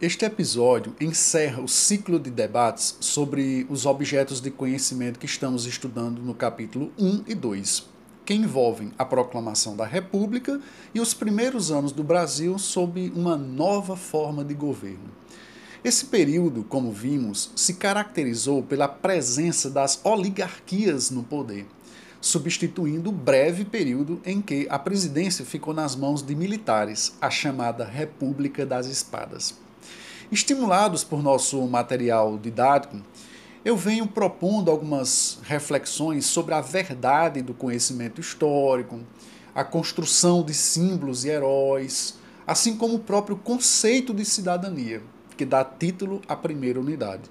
este episódio encerra o ciclo de debates sobre os objetos de conhecimento que estamos estudando no capítulo 1 e 2, que envolvem a proclamação da República e os primeiros anos do Brasil sob uma nova forma de governo. Esse período, como vimos, se caracterizou pela presença das oligarquias no poder substituindo o breve período em que a presidência ficou nas mãos de militares, a chamada República das Espadas. Estimulados por nosso material didático, eu venho propondo algumas reflexões sobre a verdade do conhecimento histórico, a construção de símbolos e heróis, assim como o próprio conceito de cidadania, que dá título à primeira unidade.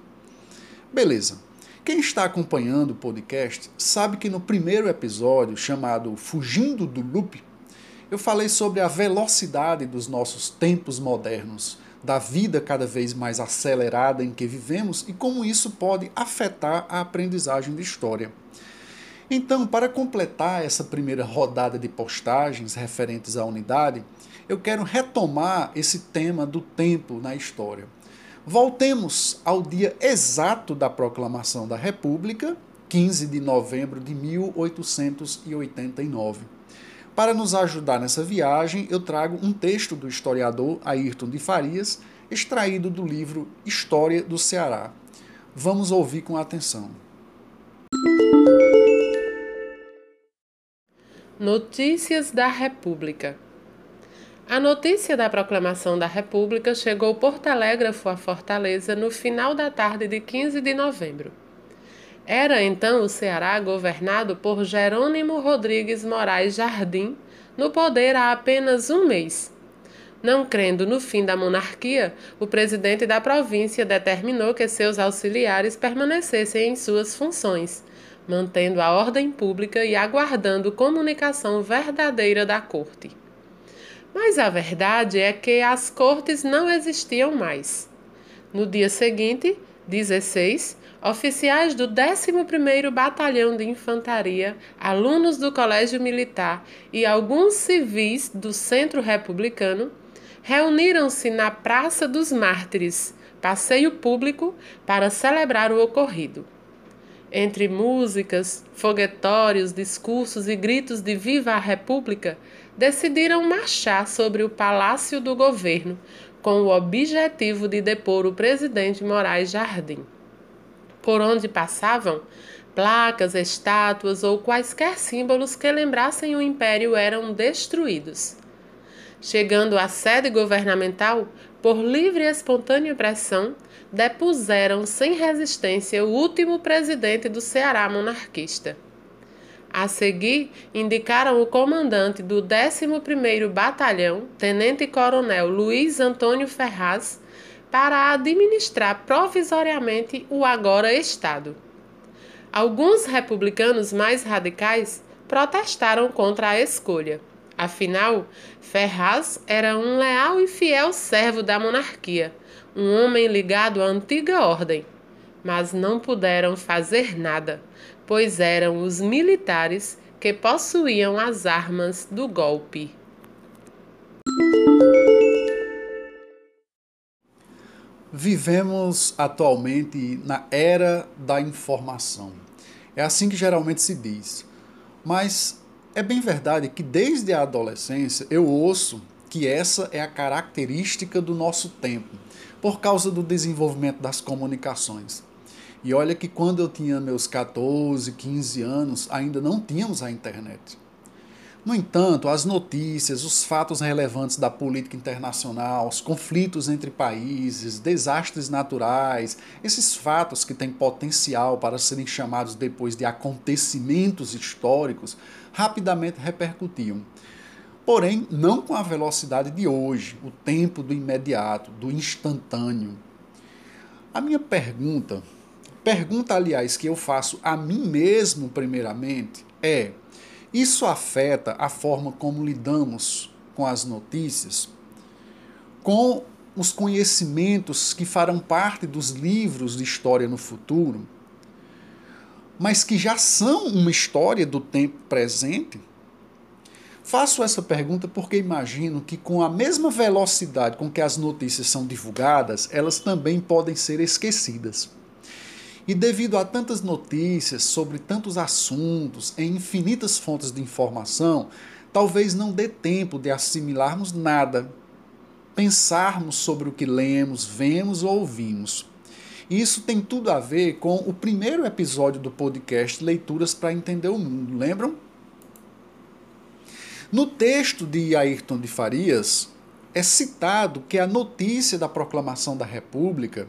Beleza. Quem está acompanhando o podcast sabe que no primeiro episódio, chamado Fugindo do Loop, eu falei sobre a velocidade dos nossos tempos modernos, da vida cada vez mais acelerada em que vivemos e como isso pode afetar a aprendizagem de história. Então, para completar essa primeira rodada de postagens referentes à unidade, eu quero retomar esse tema do tempo na história. Voltemos ao dia exato da proclamação da República, 15 de novembro de 1889. Para nos ajudar nessa viagem, eu trago um texto do historiador Ayrton de Farias, extraído do livro História do Ceará. Vamos ouvir com atenção. Notícias da República. A notícia da proclamação da República chegou por telégrafo à Fortaleza no final da tarde de 15 de novembro. Era então o Ceará governado por Jerônimo Rodrigues Moraes Jardim, no poder há apenas um mês. Não crendo no fim da monarquia, o presidente da província determinou que seus auxiliares permanecessem em suas funções, mantendo a ordem pública e aguardando comunicação verdadeira da corte. Mas a verdade é que as cortes não existiam mais. No dia seguinte, 16, oficiais do 11º Batalhão de Infantaria, alunos do Colégio Militar e alguns civis do Centro Republicano reuniram-se na Praça dos Mártires, passeio público, para celebrar o ocorrido. Entre músicas, foguetórios, discursos e gritos de Viva a República, decidiram marchar sobre o Palácio do Governo com o objetivo de depor o presidente Moraes Jardim. Por onde passavam, placas, estátuas ou quaisquer símbolos que lembrassem o império eram destruídos. Chegando à sede governamental, por livre e espontânea pressão, depuseram sem resistência o último presidente do Ceará monarquista. A seguir, indicaram o comandante do 11º Batalhão, Tenente-Coronel Luiz Antônio Ferraz, para administrar provisoriamente o agora Estado. Alguns republicanos mais radicais protestaram contra a escolha. Afinal, Ferraz era um leal e fiel servo da monarquia, um homem ligado à antiga ordem. Mas não puderam fazer nada pois eram os militares que possuíam as armas do golpe. Vivemos atualmente na era da informação. É assim que geralmente se diz. Mas é bem verdade que desde a adolescência eu ouço que essa é a característica do nosso tempo, por causa do desenvolvimento das comunicações. E olha que quando eu tinha meus 14, 15 anos, ainda não tínhamos a internet. No entanto, as notícias, os fatos relevantes da política internacional, os conflitos entre países, desastres naturais, esses fatos que têm potencial para serem chamados depois de acontecimentos históricos, rapidamente repercutiam. Porém, não com a velocidade de hoje, o tempo do imediato, do instantâneo. A minha pergunta, pergunta aliás que eu faço a mim mesmo primeiramente, é: isso afeta a forma como lidamos com as notícias? Com os conhecimentos que farão parte dos livros de história no futuro, mas que já são uma história do tempo presente? Faço essa pergunta porque imagino que, com a mesma velocidade com que as notícias são divulgadas, elas também podem ser esquecidas. E devido a tantas notícias sobre tantos assuntos em infinitas fontes de informação, talvez não dê tempo de assimilarmos nada pensarmos sobre o que lemos, vemos ou ouvimos. Isso tem tudo a ver com o primeiro episódio do podcast Leituras para Entender o Mundo, lembram? No texto de Ayrton de Farias, é citado que a notícia da proclamação da República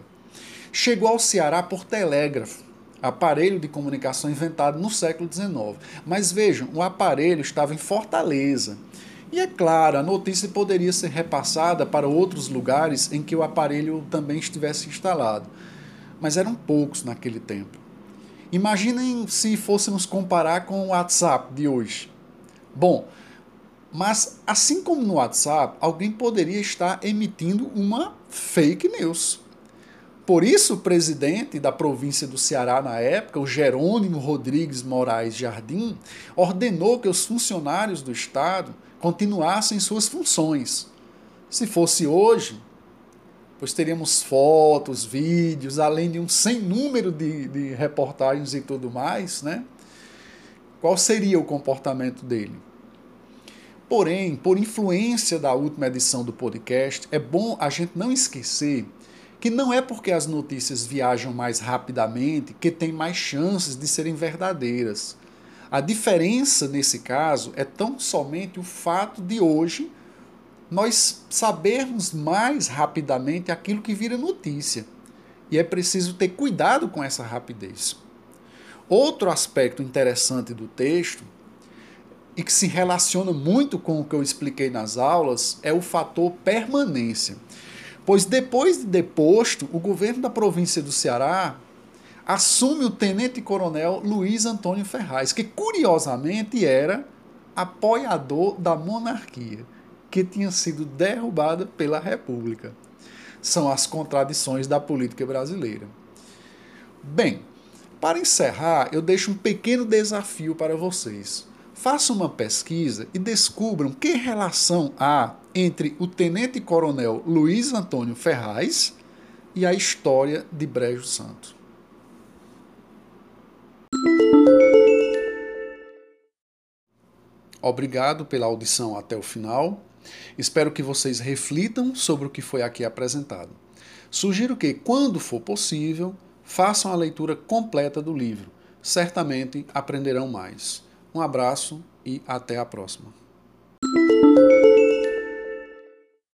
chegou ao Ceará por telégrafo, aparelho de comunicação inventado no século XIX. Mas vejam, o aparelho estava em Fortaleza e é claro, a notícia poderia ser repassada para outros lugares em que o aparelho também estivesse instalado, mas eram poucos naquele tempo. Imaginem se fôssemos comparar com o WhatsApp de hoje. Bom, mas assim como no WhatsApp, alguém poderia estar emitindo uma fake news. Por isso, o presidente da província do Ceará na época, o Jerônimo Rodrigues Moraes Jardim, ordenou que os funcionários do Estado continuassem suas funções. Se fosse hoje, pois teríamos fotos, vídeos, além de um sem número de, de reportagens e tudo mais, né? Qual seria o comportamento dele? Porém, por influência da última edição do podcast, é bom a gente não esquecer que não é porque as notícias viajam mais rapidamente que tem mais chances de serem verdadeiras. A diferença nesse caso é tão somente o fato de hoje nós sabermos mais rapidamente aquilo que vira notícia. E é preciso ter cuidado com essa rapidez. Outro aspecto interessante do texto, e que se relaciona muito com o que eu expliquei nas aulas, é o fator permanência. Pois depois de deposto, o governo da província do Ceará assume o tenente-coronel Luiz Antônio Ferraz, que curiosamente era apoiador da monarquia, que tinha sido derrubada pela República. São as contradições da política brasileira. Bem, para encerrar, eu deixo um pequeno desafio para vocês. Façam uma pesquisa e descubram que relação há entre o tenente-coronel Luiz Antônio Ferraz e a história de Brejo Santo. Obrigado pela audição até o final. Espero que vocês reflitam sobre o que foi aqui apresentado. Sugiro que, quando for possível, façam a leitura completa do livro. Certamente aprenderão mais. Um abraço e até a próxima.